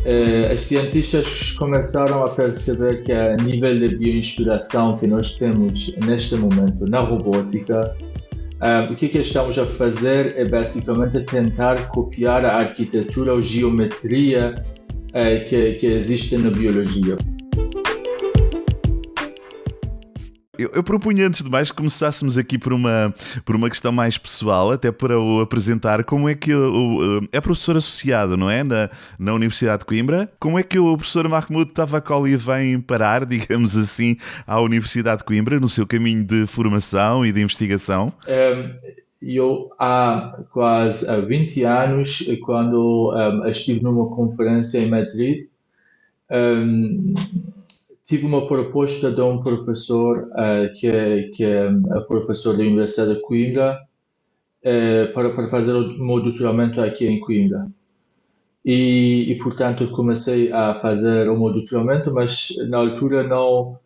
Uh, os cientistas começaram a perceber que a nível de bioinspiração que nós temos neste momento na robótica, uh, o que, que estamos a fazer é basicamente tentar copiar a arquitetura ou geometria uh, que, que existe na biologia. Eu, eu propunha antes de mais que começássemos aqui por uma, por uma questão mais pessoal, até para o apresentar. Como é que o, é professor associado, não é? Na, na Universidade de Coimbra. Como é que o professor Mahmoud Tavakoli vem parar, digamos assim, à Universidade de Coimbra no seu caminho de formação e de investigação? Um, eu há quase 20 anos, quando um, estive numa conferência em Madrid, um, tive uma proposta de um professor uh, que, é, é professor da Universidade de Coimbra uh, para, para fazer o meu doutoramento aqui em Coimbra. E, e, portanto comecei a fazer o meu doutoramento, mas na altura não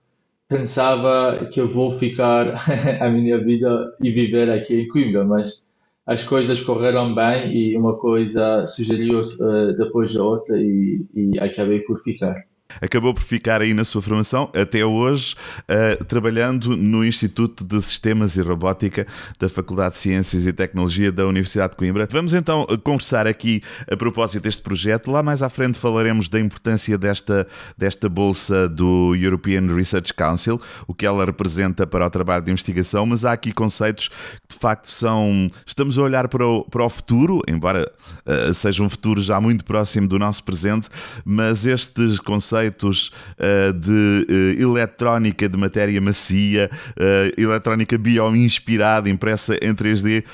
pensava que eu vou ficar a minha vida e viver aqui em Coimbra, mas as coisas correram bem e uma coisa sugeriu uh, depois da outra e, e acabei por ficar acabou por ficar aí na sua formação, até hoje, uh, trabalhando no Instituto de Sistemas e Robótica da Faculdade de Ciências e Tecnologia da Universidade de Coimbra. Vamos então conversar aqui a propósito deste projeto. Lá mais à frente falaremos da importância desta, desta bolsa do European Research Council, o que ela representa para o trabalho de investigação, mas há aqui conceitos que de facto são. Estamos a olhar para o, para o futuro, embora uh, seja um futuro já muito próximo do nosso presente, mas estes conceitos conceitos uh, de uh, eletrónica de matéria macia, uh, eletrónica bioinspirada, impressa em 3D.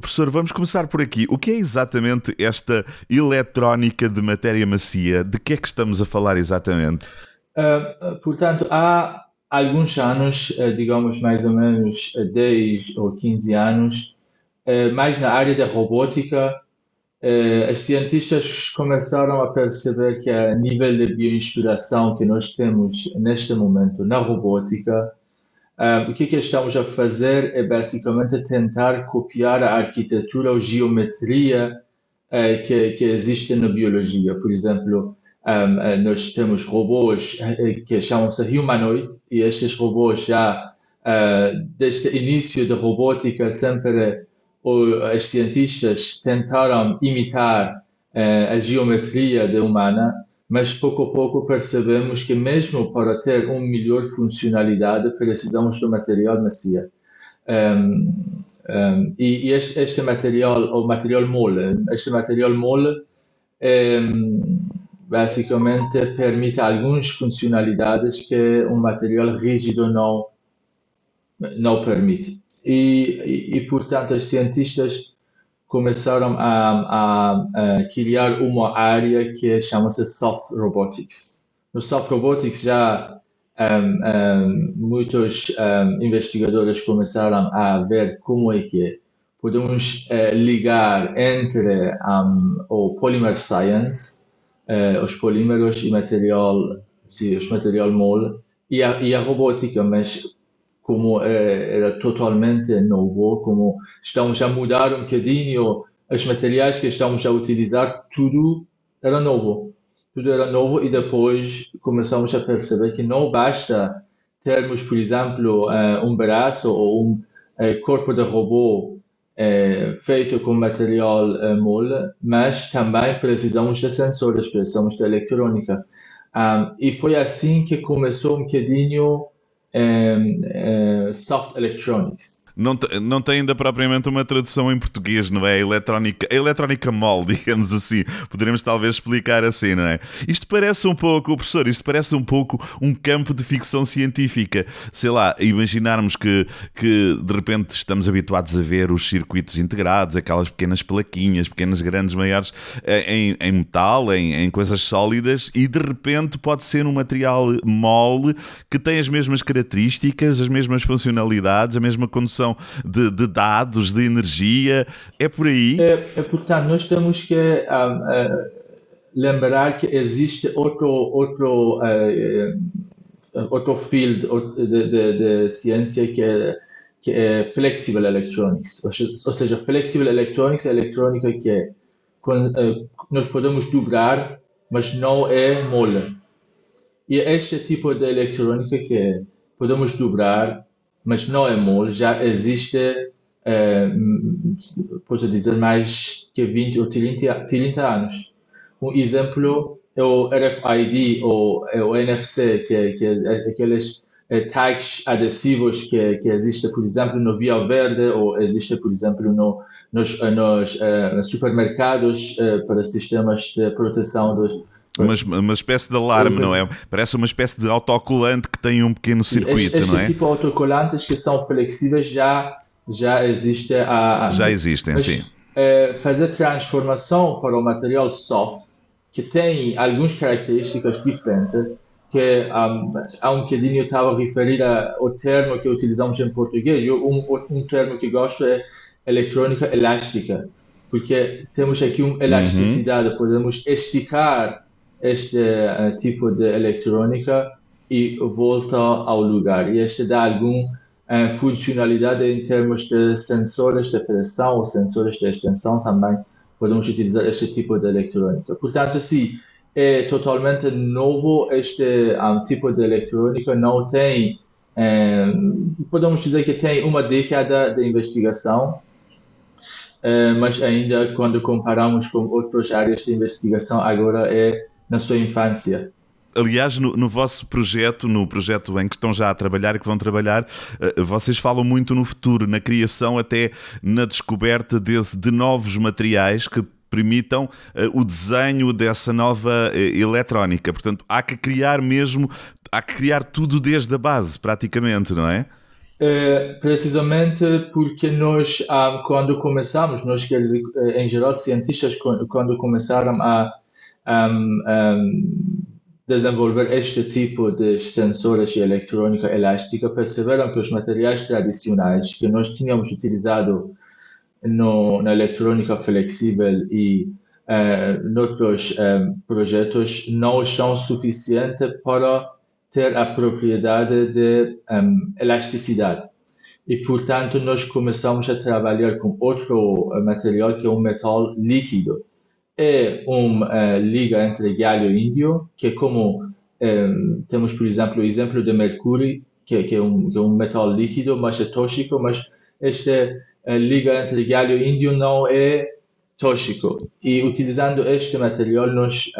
Professor, vamos começar por aqui. O que é exatamente esta eletrónica de matéria macia? De que é que estamos a falar exatamente? portanto, há alguns anos, digamos mais ou menos 10 ou 15 anos, mais na área da robótica, eh, os cientistas começaram a perceber que a nível de bioinspiração que nós temos neste momento na robótica, eh, o que, que estamos a fazer é basicamente tentar copiar a arquitetura ou geometria eh, que, que existe na biologia. Por exemplo, nós temos robôs que chamam-se humanoid e estes robôs já desde o início da robótica sempre os cientistas tentaram imitar eh, a geometria humana, mas pouco a pouco percebemos que mesmo para ter uma melhor funcionalidade precisamos do material macia. Um, um, e, e este, este, material, o material mole, este material mole um, basicamente permite algumas funcionalidades que um material rígido não, não permite e, e, portanto, os cientistas começaram a, a, a criar uma área que chama-se Soft Robotics. No Soft Robotics já um, um, muitos um, investigadores começaram a ver como é que podemos uh, ligar entre o Polymer Science, uh, os polímeros e material, sim, os material mole, e a, e a robótica, mas como é, era totalmente novo, como estamos a mudar um bocadinho os materiais que estamos a utilizar, tudo era novo. Tudo era novo e depois começamos a perceber que não basta termos, por exemplo, eh, um braço ou um eh, corpo de robô feito com material mole, mas também precisamos de sensores, precisamos de eletrônica. e foi assim que começou um bocadinho um, uh, soft electronics. Não, não tem ainda propriamente uma tradução em português, não é? Eletrónica, eletrónica mol, digamos assim. Poderemos talvez explicar assim, não é? Isto parece um pouco, professor, isto parece um pouco um campo de ficção científica. Sei lá, imaginarmos que, que de repente estamos habituados a ver os circuitos integrados, aquelas pequenas plaquinhas, pequenas, grandes, maiores, eh, em, em metal, em, em coisas sólidas, e de repente pode ser um material mole que tem as mesmas características, as mesmas funcionalidades, a mesma condução de, de dados, de energia, é por aí? É, é portanto, nós temos que um, uh, lembrar que existe outro, outro, uh, outro field de, de, de, ciência que é, que é Flexible Electronics, ou seja, Flexible Electronics é eletrônica que é, uh, nós podemos dobrar mas não é mole. E este tipo de eletrônica que é, podemos dobrar, mas não é mole, já existe, eh, posso dizer, mais que 20 ou 30, 30 anos. Um exemplo é o RFID ou é o NFC, que, que é aqueles eh, tags adesivos que, que existe, por exemplo, no Via Verde ou existe, por exemplo, no, nos, nos uh, supermercados para sistemas de proteção dos, uma, uma espécie de alarme, não é? Parece uma espécie de autocolante que tem um pequeno circuito, este, não é? Este tipo de autocolantes que são flexíveis já, já existe há Já existem, mas, sim. É, fazer transformação para o material soft, que tem algumas características diferentes, que um, há um bocadinho eu estava a referir ao termo que utilizamos em português. Eu, um, um termo que gosto é eletrônica elástica, porque temos aqui uma elasticidade, uhum. podemos esticar este tipo de eletrônica e volta ao lugar. E este dá alguma funcionalidade em termos de sensores de pressão ou sensores de extensão também. Podemos utilizar este tipo de eletrônica. Portanto, sim, é totalmente novo este um, eh, tipo de eletrônica, não tem, podemos dizer que tem uma década de investigação, mas ainda quando comparamos com outras áreas de investigação, agora é na sua infância. Aliás, no, no, vosso projeto, no projeto em que estão já a trabalhar e que vão trabalhar, uh, vocês falam muito no futuro, na criação, até na descoberta desse, de novos materiais que permitam uh, o desenho dessa nova uh, eletrónica. Portanto, há que criar mesmo, há que criar tudo desde a base, praticamente, não é? É, precisamente porque nós, ah, quando começamos, nós, em geral, cientistas, quando começaram a um, um, desenvolver este tipo de sensores de eletrônica elástica, perceberam que os materiais tradicionais que nós tínhamos utilizado no, na eletrônica flexível e uh, noutros projetos não são suficientes para ter a propriedade de um, elasticidade. E, portanto, nós começamos a trabalhar com outro material que é um metal líquido é uma uh, liga entre galho e índio, que é como um, eh, temos, por exemplo, o exemplo de mercúrio, que, que, é, um, que é um metal líquido, mas é tóxico, mas esta liga entre galho e índio não é tóxico. E utilizando este material, nós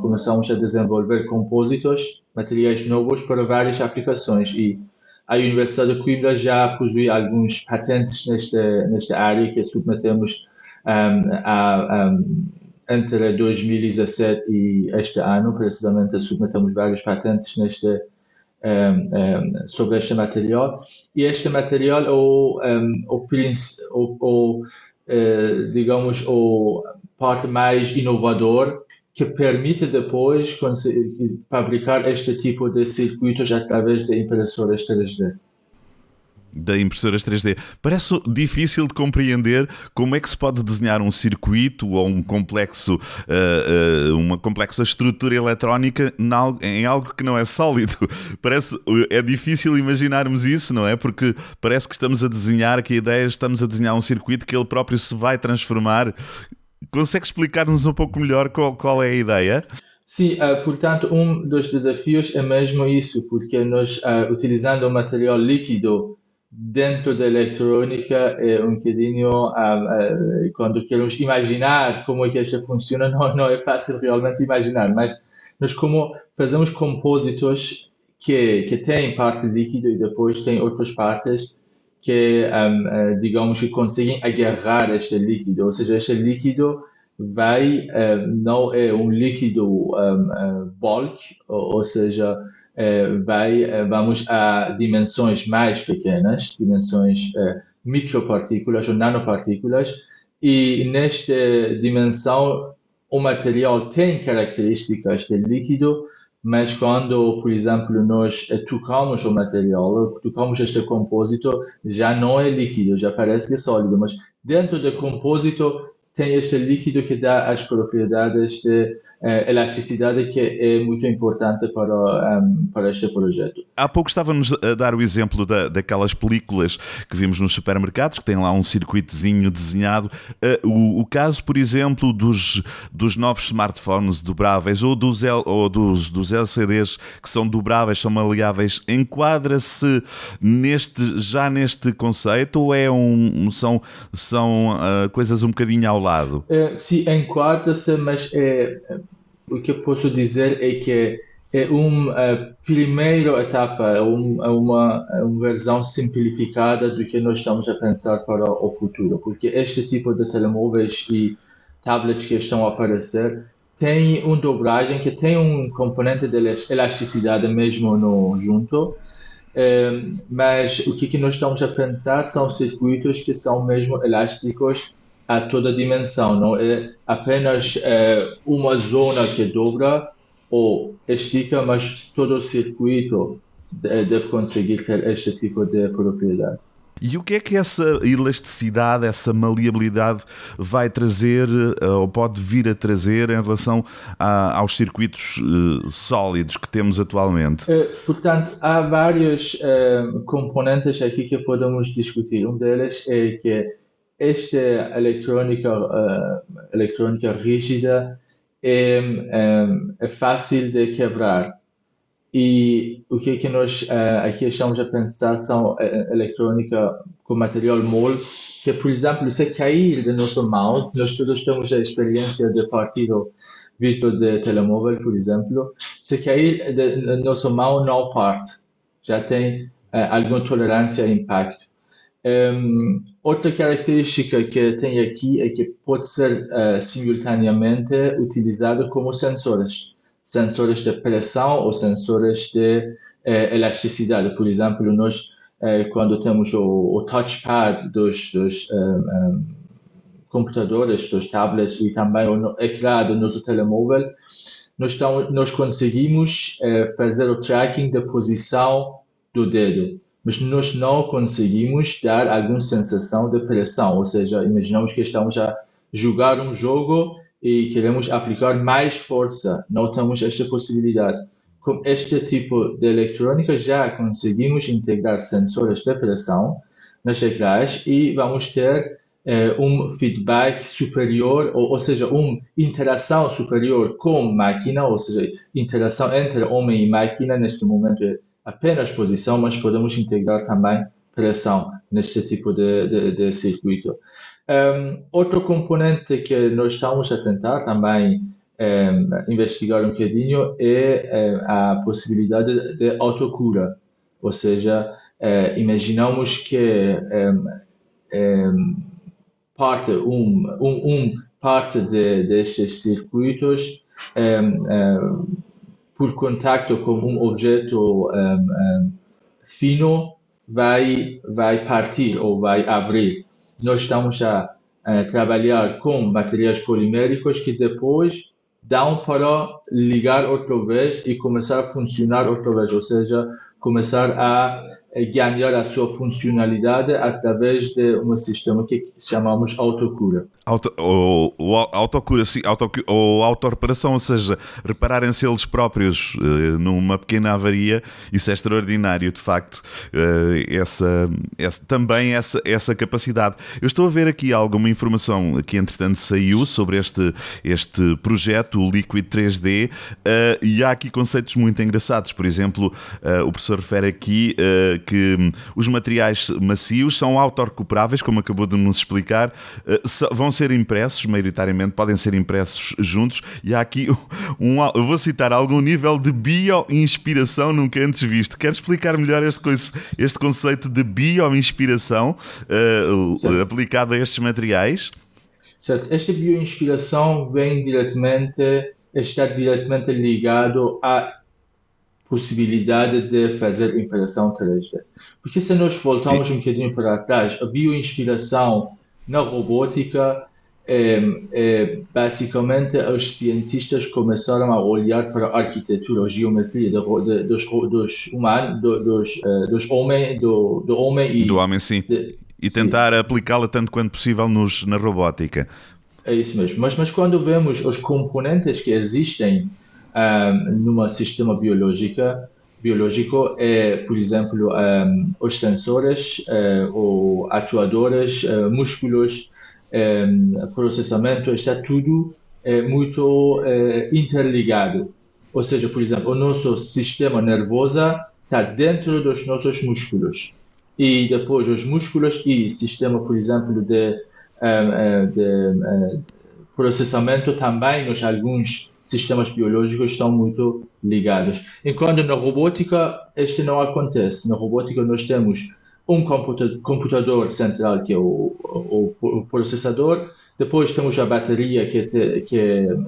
começamos a desenvolver compósitos, materiais novos para várias aplicações. E a Universidade de Coimbra já possui alguns patentes nesta, nesta área que submetemos a, um, entre 2017 e este ano, precisamente, submetemos vários patentes neste, um, um, sobre este material. E este material, o, um, o, o, o uh, digamos, o parte mais inovador que permite depois fabricar este tipo de circuitos através de impressoras 3D da impressoras 3D. Parece difícil de compreender como é que se pode desenhar um circuito ou um complexo, uh, uh, uma complexa estrutura eletrónica em algo que não é sólido. Parece, é difícil imaginarmos isso, não é? Porque parece que estamos a desenhar, que a ideia é estamos a desenhar um circuito que ele próprio se vai transformar. Consegue explicar-nos um pouco melhor qual, qual é a ideia? Sim, uh, portanto, um dos desafios é mesmo isso, porque nós, utilizando o material líquido, dentro da eletrônica é um bocadinho uh, uh, quando queremos imaginar como é que esta funciona não, não é fácil realmente imaginar mas nós como fazemos compósitos que que têm parte líquida e depois tem outras partes que uh, digamos que conseguem agarrar este líquido ou seja este líquido vai não é um líquido bulk ou, ou seja vai, eh, vamos a dimensões mais pequenas, dimensões eh, micropartículas ou nanopartículas, e nesta dimensão o material tem características de líquido, mas quando, por exemplo, nós tocamos o material, tocamos este compósito, já não é líquido, já parece que é sólido, mas dentro do compósito tem este líquido que dá as propriedades de uh, elasticidade que é muito importante para, um, para este projeto. Há pouco estávamos a dar o exemplo da, daquelas películas que vimos nos supermercados, que tem lá um circuitozinho desenhado. Uh, o, o, caso, por exemplo, dos, dos novos smartphones dobráveis ou dos, L, ou dos, dos LCDs que são dobráveis, são maleáveis, enquadra-se neste, já neste conceito ou é um, são, são uh, coisas um bocadinho ao lado? É, sim, enquadra-se, mas é, o que eu posso dizer é que é uma primeira etapa, é uma, uma versão simplificada do que nós estamos a pensar para o futuro, porque este tipo de telemóveis e tablets que estão a aparecer tem uma dobragem que tem um componente de elasticidade mesmo no junto, é, mas o que, que nós estamos a pensar são circuitos que são mesmo elásticos a toda a dimensão, não é apenas é, uma zona que dobra ou estica, mas todo o circuito deve conseguir ter este tipo de propriedade. E o que é que essa elasticidade, essa maleabilidade vai trazer eh, ou pode vir a trazer em relação a, aos circuitos uh, sólidos que temos atualmente? Portanto, há vários uh, componentes aqui que podemos discutir. Um deles é que esta eletrônica, uh, eletrônica rígida é, um, é, fácil de quebrar. E o que, é que nós uh, aqui estamos a pensar são eletrônica com material mole, que, por exemplo, se cair da nossa mão, nós todos temos a experiência de partido virtual de telemóvel, por exemplo, se cair da nossa mão não parte, já tem uh, alguma tolerância a impacto. Um, outra característica que tem aqui é que pode ser uh, simultaneamente utilizado como sensores, sensores de pressão ou sensores de uh, elasticidade. Por exemplo, nós uh, quando temos o, o touchpad dos, dos um, um, computadores, dos tablets e também o ecrã do nosso telemóvel, nós, nós conseguimos fazer o tracking da posição do dedo mas nós não conseguimos dar alguma sensação de pressão, ou seja, imaginamos que estamos a jogar um jogo e queremos aplicar mais força, não temos esta possibilidade. Com este tipo de eletrônica já conseguimos integrar sensores de pressão nas ecrãs e vamos ter eh, um feedback superior, ou, ou seja, uma interação superior com máquina, ou seja, interação entre homem e máquina neste momento é apenas posição, mas podemos integrar também pressão neste tipo de, de, de circuito. Um, outro componente que nós estamos a tentar também um, investigar um bocadinho é um, a possibilidade de autocura, ou seja, uh, imaginamos que parte um, um, um, parte de, destes circuitos com um objeto um, um, fino vai vai partir ou vai abrir. Nós estamos a trabalhar com materiais poliméricos que depois dão para ligar outra vez e começar a funcionar outra vez, ou seja, começar a ganhar a sua funcionalidade através de um sistema que chamamos autocura. Auto, ou, ou autocura, sim, auto, ou auto-reparação, ou seja, repararem-se eles próprios uh, numa pequena avaria, isso é extraordinário, de facto, uh, essa, essa, também essa, essa capacidade. Eu estou a ver aqui alguma informação que entretanto saiu sobre este, este projeto, o Liquid 3D, uh, eh, e há aqui conceitos muito engraçados, por exemplo, o professor refere aqui que hum, os materiais macios são autorrecuperáveis, como acabou de nos explicar, vão ser impressos, maioritariamente podem ser impressos juntos, e há aqui um, eu vou citar algum nível de bioinspiração nunca antes visto. Quer explicar melhor este, este conceito de bioinspiração uh, aplicado a estes materiais? Certo. Esta bioinspiração vem diretamente, está diretamente ligado à possibilidade de fazer impressão 3D. Porque se nós voltarmos um bocadinho para trás, a bioinspiração na robótica é, é, basicamente os cientistas começaram a olhar para a arquitetura, a geometria do, dos, dos humanos, do, dos, uh, dos homens, do, do homem e do homem sim, de, e tentar aplicá-la tanto quanto possível nos, na robótica. É isso mesmo. Mas, mas quando vemos os componentes que existem um, numa sistema biológico, biológico é, por exemplo, um, os sensores uh, ou atuadores, uh, músculos, um, processamento, está tudo uh, muito interligado. Ou seja, por exemplo, o nosso sistema nervoso está dentro dos nossos músculos. E depois os músculos e sistema, por exemplo, de, de processamento também nos alguns sistemas biológicos estão muito ligados. Enquanto na robótica, este não acontece. Na robótica, nós temos um computador central, que é o, o, o processador, depois temos a bateria, que, é, que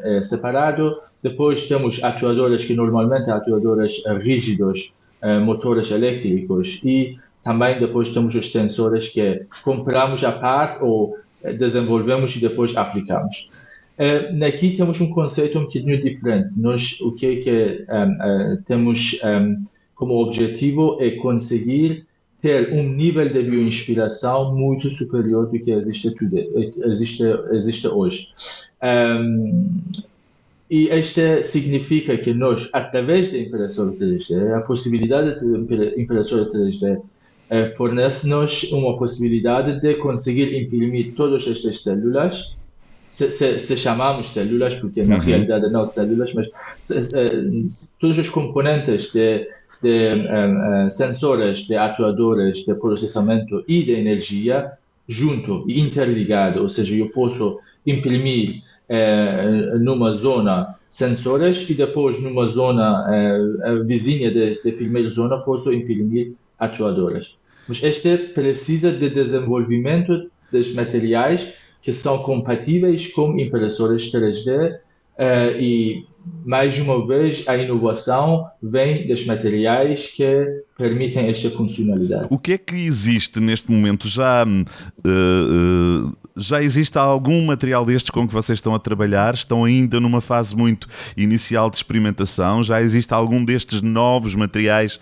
é, separado, depois temos atuadores, que normalmente atuadores rígidos, eh, motores elétricos, e também depois temos os sensores que compramos a par ou desenvolvemos e depois aplicamos. Uh, aqui temos um conceito um bocadinho diferente. Nós, o que é que um, uh, temos um, como objetivo é conseguir ter um nível de bioinspiração muito superior do que existe, existe, existe hoje. Um, e isto significa que nós, através da impressora 3D, a possibilidade de impressora 3D uh, fornece-nos uma possibilidade de conseguir imprimir todas estas células se, se, se, chamamos células, porque na uhum. realidade não células, mas se, todos os componentes de, de um, uh, sensores, de atuadores, de processamento e de energia junto e interligado, ou seja, eu posso imprimir uh, numa zona sensores e depois numa zona uh, vizinha da primeira zona posso imprimir atuadores. Mas este precisa de desenvolvimento dos materiais که سا کمپتی و ایش کم این پلسورش ای mais uma vez, a inovação vem dos materiais que permitem esta funcionalidade. O que é que existe neste momento? Já, uh, uh, já existe algum material destes com que vocês estão a trabalhar? Estão ainda numa fase muito inicial de experimentação? Já existe algum destes novos materiais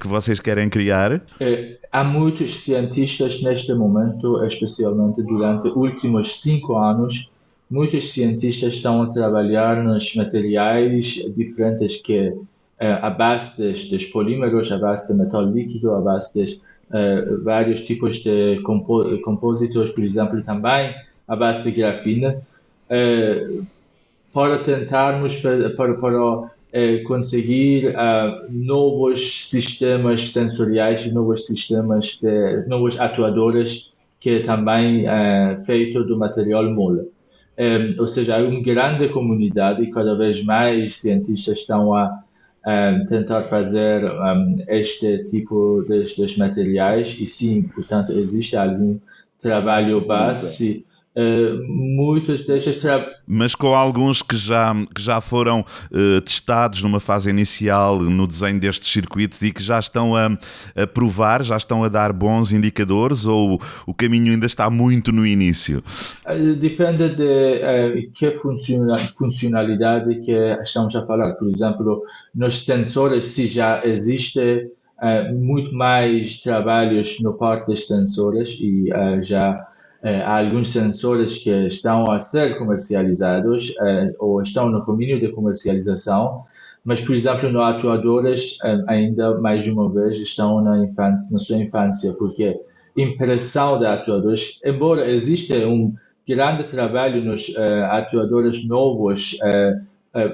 que vocês querem criar? É há muitos cientistas neste momento, especialmente durante os últimos cinco anos, muitos cientistas estão a trabalhar nos materiais diferentes que uh, a base dos, polímeros, a base de metal líquido, a base de uh, vários tipos de compo por exemplo, também a base de grafina, uh, para tentarmos, para, para, para é conseguir novos sistemas sensoriais, novos sistemas, de, novos atuadores que é também é feito do material mole. Um, ou seja, há uma grande comunidade e cada vez mais cientistas estão a um, tentar fazer um, este tipo de, de, materiais. E sim, portanto, existe algum trabalho base Uh, muitos destes mas com alguns que já, que já foram uh, testados numa fase inicial no desenho destes circuitos e que já estão a, a, provar, já estão a dar bons indicadores ou o caminho ainda está muito no início? Uh, depende de que funcionalidade que estamos a falar. Por exemplo, nos sensores, se já existe muito mais trabalhos no parte dos sensores e já há alguns sensores que estão a ser comercializados eh, ou estão no caminho de comercialização, mas, por exemplo, no atuadores, eh, ainda mais uma vez, estão na, infância, na sua infância, porque impressão de atuadores, embora exista um grande trabalho nos uh, atuadores novos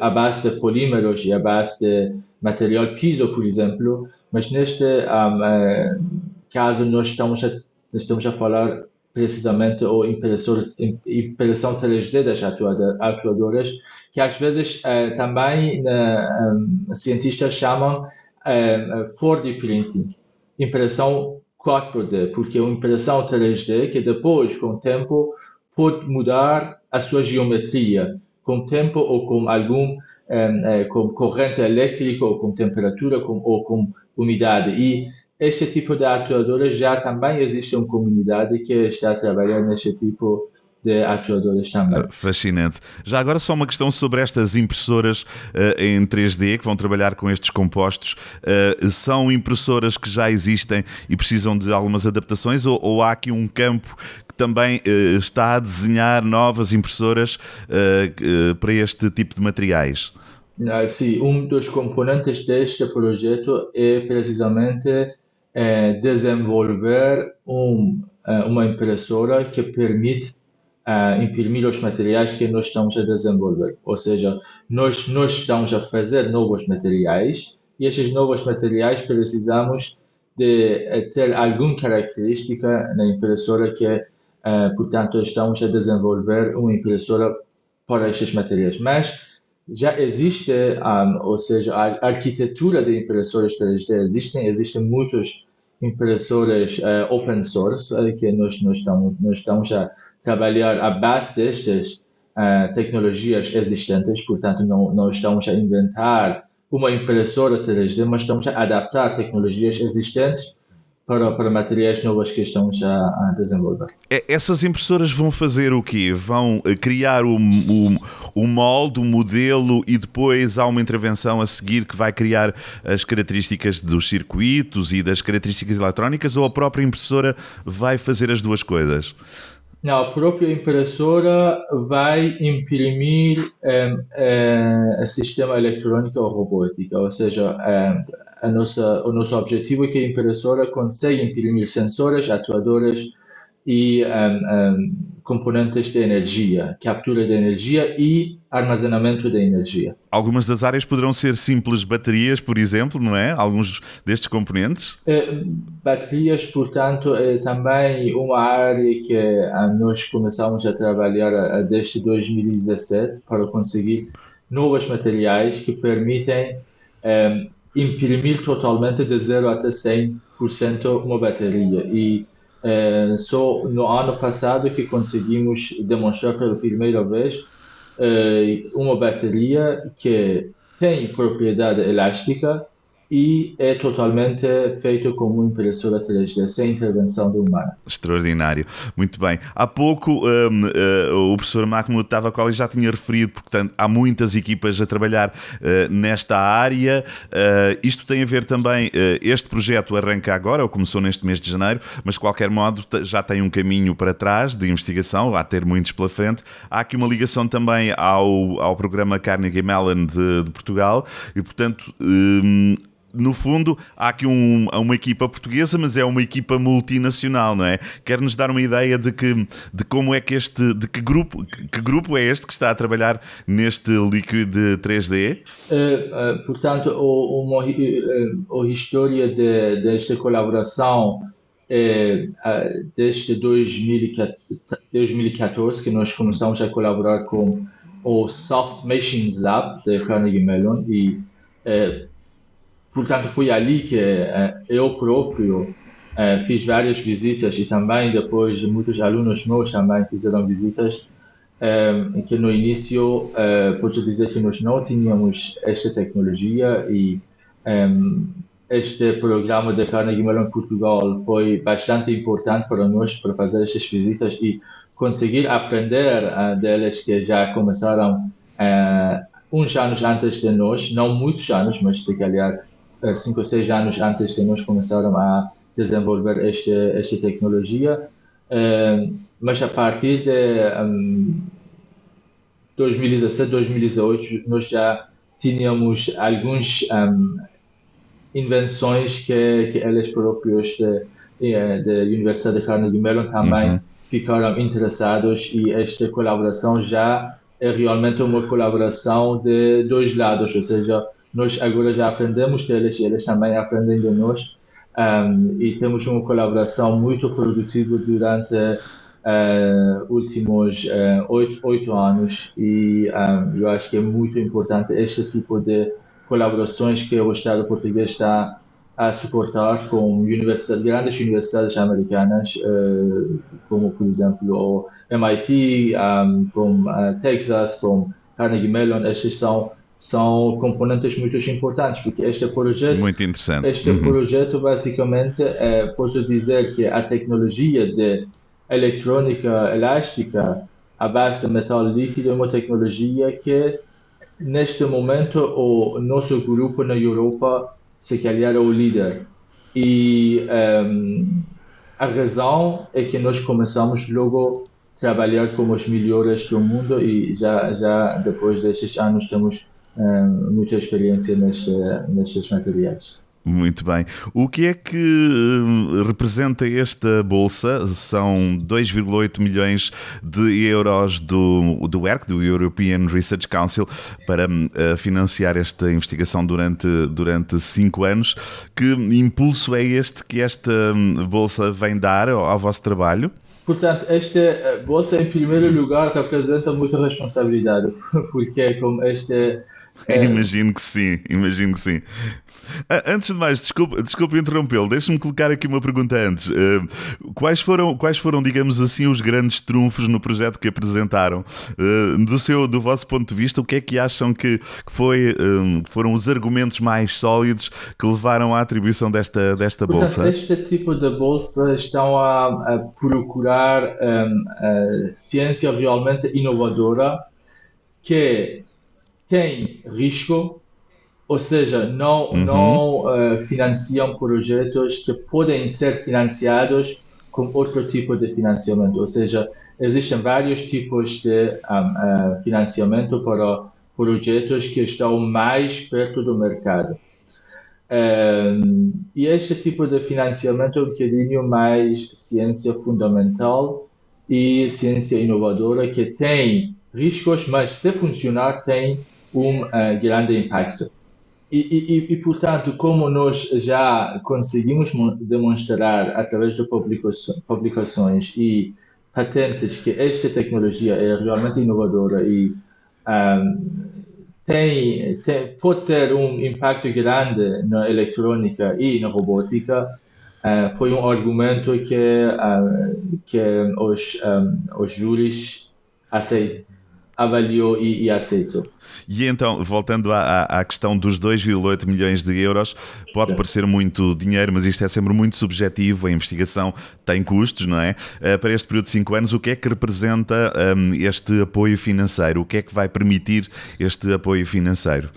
à base de polímeros e à base de material piso, por exemplo, mas neste um, caso nós estamos a, estamos a falar precisamente o impressor, impressão 3D das atuadoras, que às vezes uh, também uh, um, cientistas chamam uh, 4D printing, impressão 4D, porque é uma impressão 3D que depois, com o tempo, pode mudar a sua geometria, com o tempo ou com algum um, com corrente elétrica ou com temperatura com, ou com umidade. E este tipo de atuadores já também existe uma comunidade que está a trabalhar neste tipo de atuadores também. Fascinante. Já agora só uma questão sobre estas impressoras uh, em 3D que vão trabalhar com estes compostos. Uh, são impressoras que já existem e precisam de algumas adaptações ou, ou há aqui um campo que também uh, está a desenhar novas impressoras para este tipo de materiais? Ah, sim, um dos componentes deste projeto é precisamente desenvolver um, uma impressora que permite uh, imprimir os materiais que nós estamos a desenvolver. Ou seja, nós, nós estamos a fazer novos materiais e esses novos materiais precisamos de eh, ter alguma característica na impressora que, portanto, estamos a desenvolver uma impressora para estes materiais. Mas já existe, um, ou seja, a arquitetura de impressoras 3D existem, existem muitas impressoras uh, open source que nós, nós, estamos, nós estamos a trabalhar a base destas uh, tecnologias existentes, portanto, não, não estamos a inventar uma impressora 3D, mas estamos a adaptar tecnologias existentes para, para materiais novos que estamos a, a, desenvolver. Essas impressoras vão fazer o quê? Vão eh, criar o, o, o molde, o modelo e depois há uma intervenção a seguir que vai criar as características dos circuitos e das características eletrónicas ou a própria impressora vai fazer as duas coisas? Não, a própria impressora vai imprimir um, um, um sistema eletrônico ou robótica, ou seja, a nossa, o nosso objetivo é que a impressora consiga imprimir sensores, atuadores e componentes de energia, captura de energia e armazenamento de energia. Algumas das áreas poderão ser simples baterias, por exemplo, não é? Alguns destes componentes? É, baterias, portanto, é também uma área que ah, nós começamos a trabalhar desde 2017 para conseguir novos materiais que permitem imprimir totalmente de 0 até 100% uma bateria. E é, só no ano passado que conseguimos demonstrar pela primeira vez é, uma bateria que tem propriedade elástica e é totalmente feito como impressora 3D, sem intervenção do humano. Extraordinário. Muito bem. Há pouco um, uh, eh, o professor Mahmoud Tavakoli já tinha referido, portanto, há muitas equipas a trabalhar uh, nesta área. Uh, isto tem a ver também, este projeto arranca agora, ou começou neste mês de janeiro, mas de qualquer modo já tem um caminho para trás de investigação, vai ter muitos pela frente. Há aqui uma ligação também ao, ao programa Carnegie Mellon de, de Portugal e, portanto, um, no fundo, há aqui um, uma equipa portuguesa, mas é uma equipa multinacional, não é? Quer-nos dar uma ideia de, que, de como é que este, de que grupo, que grupo é este que está a trabalhar neste Liquid 3D? Uh, uh, portanto, o, uma, uh, a história de, desta colaboração é desde 2014 que nós começamos a colaborar com o Soft Machines Lab de Carnegie Mellon e Portanto, foi ali que eh, eu próprio eh, fiz várias visitas e também depois muitos alunos meus também fizeram visitas eh, que no início posso dizer que nós não tínhamos esta tecnologia e este programa de Carnegie Mellon Portugal foi bastante importante para nós para fazer estas visitas e conseguir aprender deles que já começaram uns anos antes de nós, não muitos anos, mas se calhar cinco ou seis anos antes de nós começarmos a desenvolver esta, esta tecnologia. Uh, mas a partir de um, 2017, 2018, nós já tínhamos algumas um, invenções que, que eles próprios da Universidade de Carnegie Mellon também uhum. ficaram interessados e esta colaboração já é realmente uma colaboração de dois lados, ou seja, nós agora já aprendemos deles e eles também aprendem de nós. Um, e temos uma colaboração muito produtiva durante uh, últimos uh, oito, oito anos e um, eu acho que é muito importante este tipo de colaborações que o Estado português está a suportar com universidades, grandes universidades americanas, uh, como por exemplo o MIT, com Texas, com Carnegie Mellon, estes são são componentes muito importantes, porque este projeto, muito interessante. este uhum. projeto basicamente, é, posso dizer que a tecnologia de eletrônica elástica à base de metal líquido é uma tecnologia que, neste momento, o nosso grupo na Europa se calhar é o líder. E um, a razão é que nós começamos logo a trabalhar com os melhores do mundo e já, já depois destes anos temos muita experiência neste, nestes materiais. Muito bem. O que é que hum, representa esta bolsa? São 2,8 milhões de euros do, do ERC, do European Research Council, para uh, financiar esta investigação durante, durante cinco anos. Que impulso é este que esta hum, bolsa vem dar ao, vosso trabalho? Portanto, esta eh, bolsa, em primeiro lugar, representa muita responsabilidade, porque como esta é... Imagino que sim, imagino que sim. Antes de mais, desculpe, desculpe interrompê-lo, deixe-me colocar aqui uma pergunta antes. Quais foram, quais foram, digamos assim, os grandes trunfos no projeto que apresentaram? Do, seu, do vosso ponto de vista, o que é que acham que foi, foram os argumentos mais sólidos que levaram à atribuição desta, desta Portanto, bolsa? Este tipo de bolsa estão a, a procurar um, a ciência realmente inovadora que tem risco, ou seja, não, uhum. não uh, financiam projetos que podem ser financiados com outro tipo de financiamento, ou seja, existem vários tipos de um, uh, financiamento para projetos que estão mais perto do mercado. Um, e este tipo de financiamento é um bocadinho mais ciência fundamental e ciência inovadora que tem riscos, mas se funcionar tem um uh, grande impacto. E, e, e, portanto, como nós já conseguimos demonstrar através de publicações e patentes que esta tecnologia é realmente inovadora e um, tem, tem, pode ter um impacto grande na eletrônica e na robótica, uh, foi um argumento que, uh, que os, um, os júris aceitam avaliou e, e, aceitou. E então, voltando à, à questão dos 2,8 milhões de euros, pode parecer muito dinheiro, mas isto é sempre muito subjetivo. A investigação tem custos, não é? Uh, para este período de 5 anos, o que é que representa um, este apoio financeiro? O que é que vai permitir este apoio financeiro?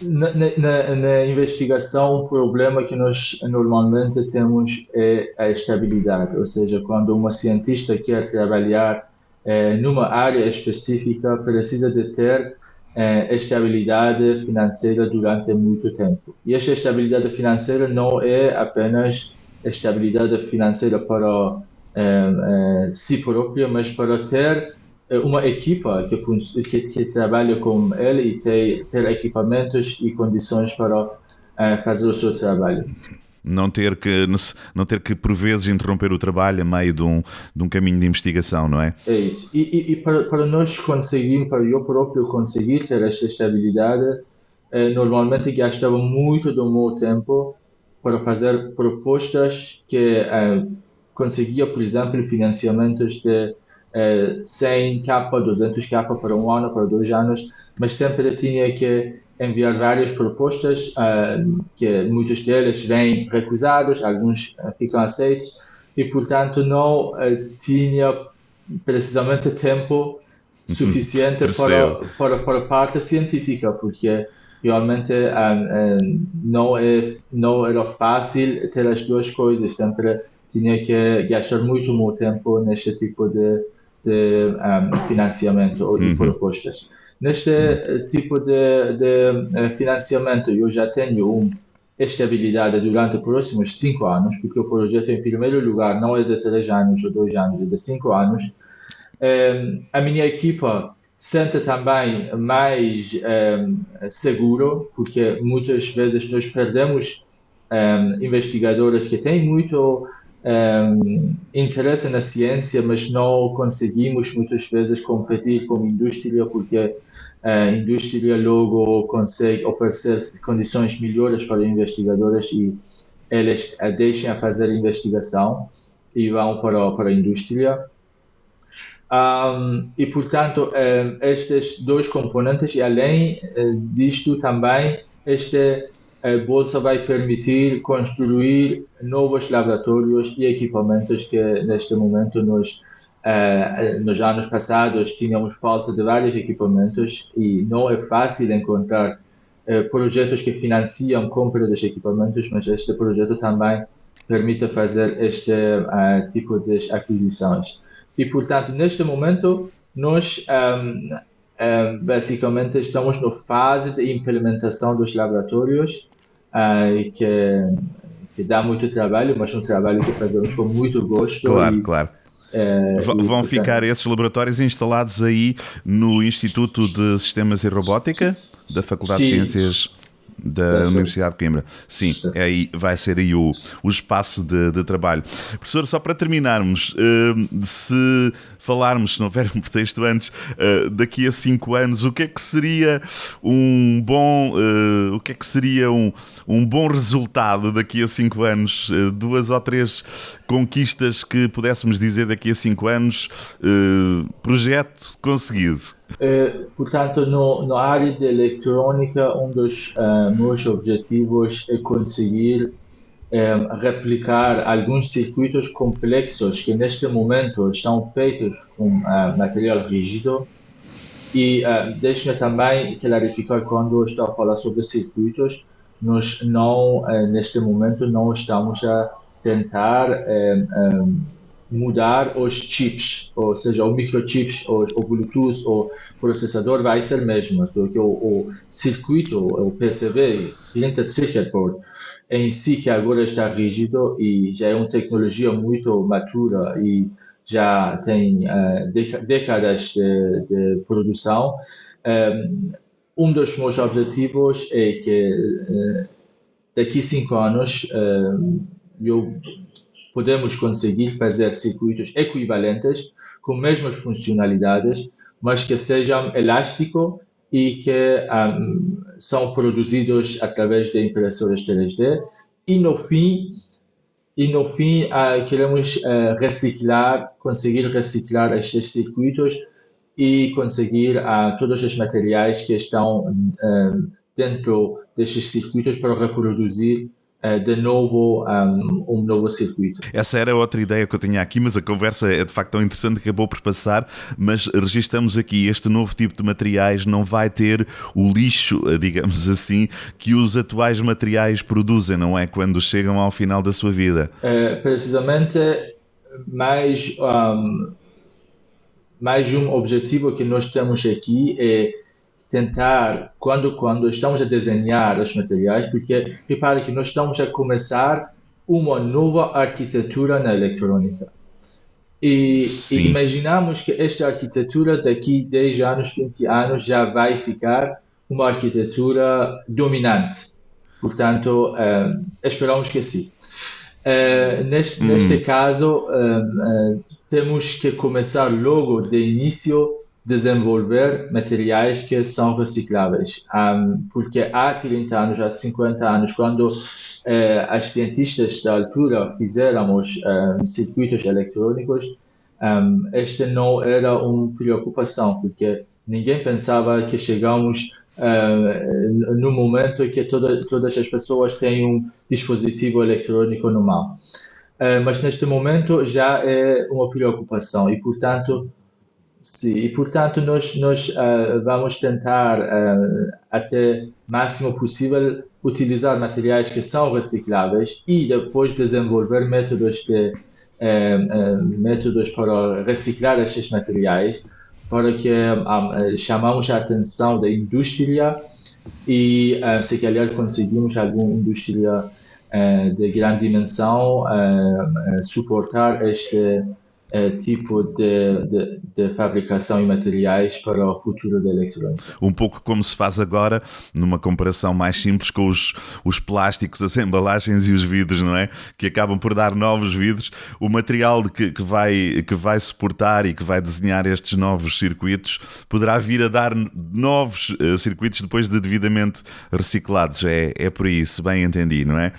Na, na, na, investigação, o problema que nós normalmente temos é a estabilidade, ou seja, quando uma cientista quer trabalhar é, numa área específica precisa de ter é, estabilidade financeira durante muito tempo. E esta estabilidade financeira não é apenas estabilidade financeira para é, si própria, mas para ter uma equipa que, que, que trabalha com ele e ter, ter equipamentos e condições para fazer o seu trabalho não ter que não ter que por vezes interromper o trabalho a meio de um, de um caminho de investigação, não é? É isso. E, e, e para, para nós conseguir, para eu próprio conseguir ter esta estabilidade, eh, normalmente gastava muito do meu tempo para fazer propostas que eh, conseguia, por exemplo, financiamentos de eh, 100 capa, 200 capa para um ano, para dois anos, mas sempre tinha que enviar várias propostas, uh, que muitos deles vêm recusados, alguns uh, ficam aceitos, e portanto não uh, tinha precisamente tempo uhum. suficiente para, para, para a parte científica, porque realmente não, é, não era fácil ter as duas coisas, sempre tinha que gastar muito meu tempo neste tipo de, de um, financiamento uhum. propostas. Neste eh, tipo de, de eh, financiamento, eu já tenho uma estabilidade durante os próximos cinco anos, porque o projeto, em primeiro lugar, não é de três anos ou dois anos, é de cinco anos. Eh, a minha equipa sente também mais seguro, porque muitas vezes nós perdemos investigadores que têm muito um, interesse na ciência, mas não conseguimos muitas vezes competir com a indústria porque a indústria logo consegue oferecer condições melhores para investigadores e eles a deixam a fazer investigação e vão para, para a indústria. Um, e, portanto, um, estes dois componentes, e além uh, disto também, esta uh, bolsa vai permitir construir novos laboratórios e equipamentos que neste momento nós Uh, nos anos passados tínhamos falta de vários equipamentos e não é fácil encontrar uh, projetos que financiam compra dos equipamentos, mas este projeto também permite fazer este uh, tipo de aquisições. E, portanto, neste momento, nós um, basicamente estamos na fase de implementação dos laboratórios, que, que dá muito trabalho, mas um trabalho que fazemos com muito gosto. Claro, e, claro é, vão ficar esses laboratórios instalados aí no Instituto de Sistemas e Robótica da Faculdade Sim. de Ciências da sim, Universidade de Coimbra. Sim, é aí, vai ser aí o, o espaço de, de trabalho. Professor, só para terminarmos, uh, se falarmos, se não houver um pretexto antes, uh, daqui a cinco anos, o que é que seria um bom, uh, o que é que seria um, um bom resultado daqui a cinco anos? duas ou três conquistas que pudéssemos dizer daqui a cinco anos, projeto conseguido. Eh, portanto, no, na área de eletrônica, um dos uh, meus objetivos é conseguir um, replicar alguns circuitos complexos que neste momento estão feitos com uh, material rígido. E uh, deixe-me também clarificar quando estou a falar sobre circuitos, nós não, neste momento, não estamos a tentar um, mudar os chips, ou seja, o microchips, ou o Bluetooth, o processador vai ser mesmo, o, o circuito, o PCB, Printed Circuit Board, em si que agora está rígido e já é uma tecnologia muito matura e já tem uh, décadas de, de produção. Um, dos meus objetivos é que uh, daqui cinco anos uh, eu podemos conseguir fazer circuitos equivalentes com mesmas funcionalidades, mas que sejam elásticos e que um, são produzidos através de impressoras 3D. E no fim, e no fim uh, queremos uh, reciclar, conseguir reciclar estes circuitos e conseguir uh, todos os materiais que estão dentro destes circuitos para reproduzir de novo um, um, novo circuito. Essa era outra ideia que eu tinha aqui, mas a conversa é de facto tão interessante que acabou por passar. Mas registamos aqui este novo tipo de materiais não vai ter o lixo, eh, digamos assim, que os atuais materiais produzem, não é? Quando chegam ao final da sua vida. É, precisamente, mais um, mais um objetivo que nós temos aqui é tentar, quando, quando estamos a desenhar os materiais, porque repare que nós estamos a começar uma nova arquitetura na eletrônica. E, e, imaginamos que esta arquitetura daqui 10 anos, 20 anos já vai ficar uma arquitetura dominante. Portanto, uh, esperamos que sim. Uh, neste, hum. neste caso, uh, temos que começar logo de início desenvolver materiais que são recicláveis. Um, porque há 30 anos, há 50 anos, quando eh, as cientistas da altura fizeram os um, circuitos eletrônicos, um, esta não era uma preocupação, porque ninguém pensava que chegamos uh, no momento que toda, todas as pessoas têm um dispositivo eletrônico no mão. Uh, mas neste momento já é uma preocupação e, portanto, Sim, e portanto nós, nós uh, vamos tentar uh, até máximo possível utilizar materiais que são recicláveis e depois desenvolver métodos de uh, métodos para reciclar estes materiais para que chamamos a atenção da indústria e se calhar conseguimos alguma indústria de grande dimensão suportar este tipo de, de, de, fabricação e materiais para o futuro da eletrônica. Um pouco como se faz agora, numa comparação mais simples com os, os plásticos, as embalagens e os vidros, não é? Que acabam por dar novos vidros. O material que, que, vai, que vai suportar e que vai desenhar estes novos circuitos poderá vir a dar novos uh, circuitos depois de devidamente reciclados. É, é por aí, se bem entendi, não é?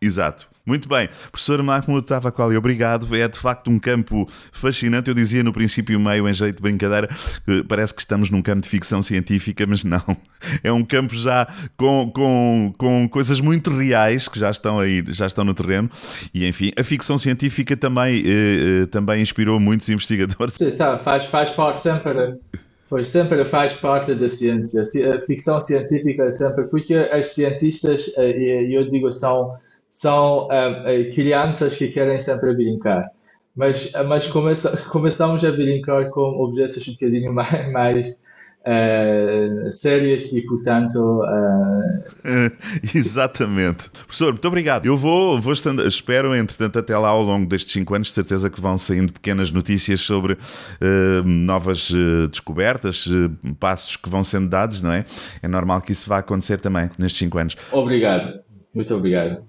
Exato. Muito bem. Professor Mahmoud Tavaquali, obrigado. É de facto um campo fascinante. Eu dizia no princípio meio, em jeito de brincadeira, que parece que estamos num campo de ficção científica, mas não. É um campo já com, com, com coisas muito reais que já estão aí, já estão no terreno. E enfim, a ficção científica também, eh, eh também inspirou muitos investigadores. Tá, faz, faz parte sempre foi sempre faz parte da ciência. A ficção científica é sempre porque as cientistas, eh, eu digo, são são uh, crianças que querem sempre brincar. Mas, mas começa, começamos a brincar com objetos um bocadinho mais, mais uh, sérios e, portanto. Uh... Exatamente. Professor, muito obrigado. Eu vou, vou estando, espero, entretanto, até lá ao longo destes cinco anos, de certeza que vão saindo pequenas notícias sobre uh, novas descobertas, passos que vão sendo dados, não é? É normal que isso vá acontecer também nestes cinco anos. Obrigado. Muito obrigado.